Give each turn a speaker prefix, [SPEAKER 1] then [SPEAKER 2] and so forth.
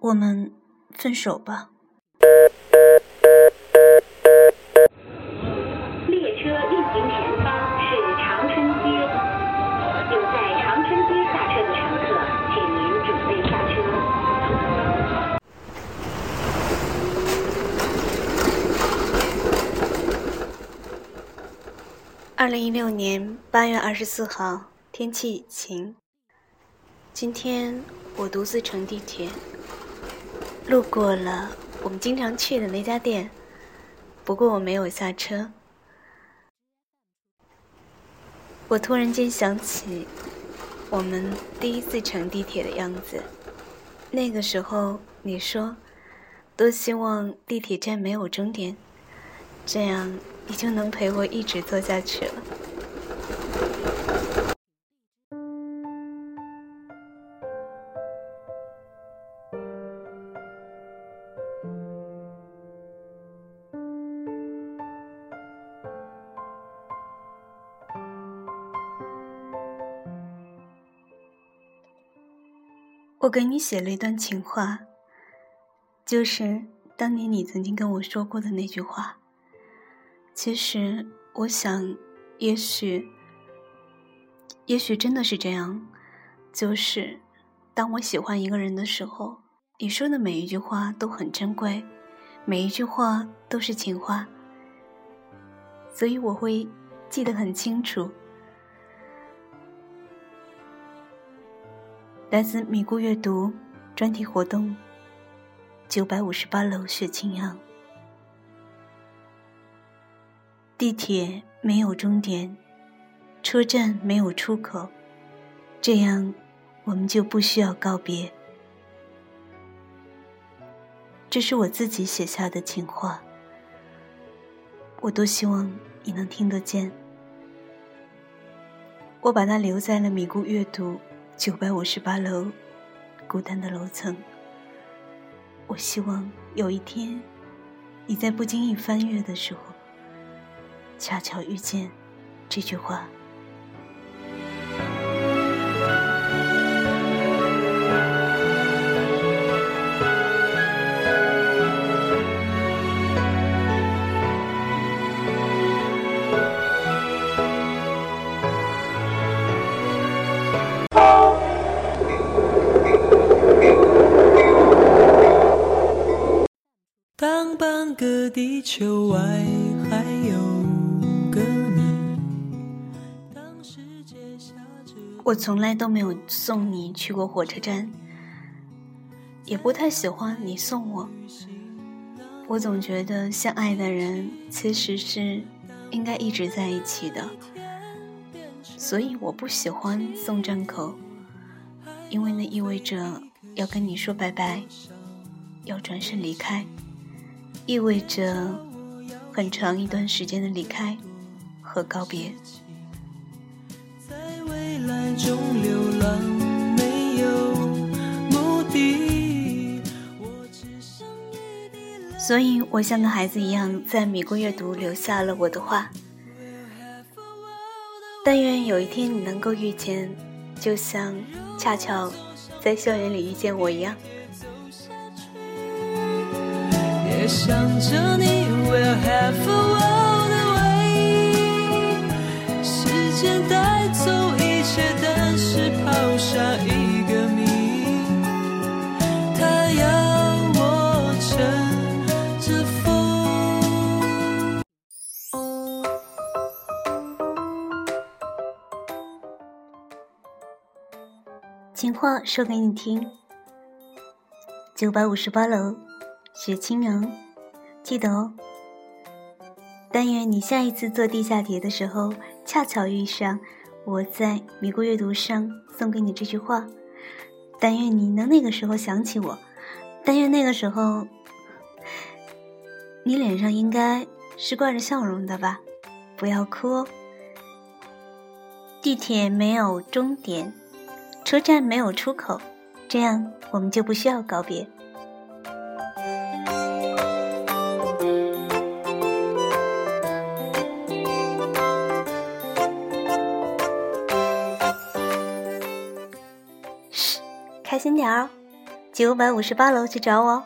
[SPEAKER 1] 我们分手吧。
[SPEAKER 2] 列车运行前方是长春街，有在长春街下车的乘客，请您准备下车。
[SPEAKER 1] 二零一六年八月二十四号，天气晴。今天我独自乘地铁，路过了我们经常去的那家店，不过我没有下车。我突然间想起我们第一次乘地铁的样子，那个时候你说多希望地铁站没有终点，这样你就能陪我一直坐下去了。我给你写了一段情话，就是当年你曾经跟我说过的那句话。其实，我想，也许，也许真的是这样，就是当我喜欢一个人的时候，你说的每一句话都很珍贵，每一句话都是情话，所以我会记得很清楚。来自米谷阅读专题活动，九百五十八楼雪清扬。地铁没有终点，车站没有出口，这样我们就不需要告别。这是我自己写下的情话，我多希望你能听得见。我把它留在了米谷阅读。九百五十八楼，孤单的楼层。我希望有一天，你在不经意翻阅的时候，恰巧遇见这句话。
[SPEAKER 3] 个地球外还有个你，当世界下着
[SPEAKER 1] 我从来都没有送你去过火车站，也不太喜欢你送我。我总觉得相爱的人其实是应该一直在一起的，所以我不喜欢送站口，因为那意味着要跟你说拜拜，要转身离开。意味着很长一段时间的离开和告别。
[SPEAKER 3] 在未来中流浪，没有目的。
[SPEAKER 1] 所以我像个孩子一样，在米国阅读留下了我的话。但愿有一天你能够遇见，就像恰巧在校园里遇见我一样。
[SPEAKER 3] 想着你，We'll have a world away。时间带走一切，但是抛下一个谜。他要我乘着风。
[SPEAKER 1] 情话说给你听。九百五十八楼，雪清扬，记得哦。但愿你下一次坐地下铁的时候，恰巧遇上我在米谷阅读上送给你这句话。但愿你能那个时候想起我。但愿那个时候，你脸上应该是挂着笑容的吧？不要哭哦。地铁没有终点。车站没有出口，这样我们就不需要告别。开心点儿哦。九百五十八楼去找我。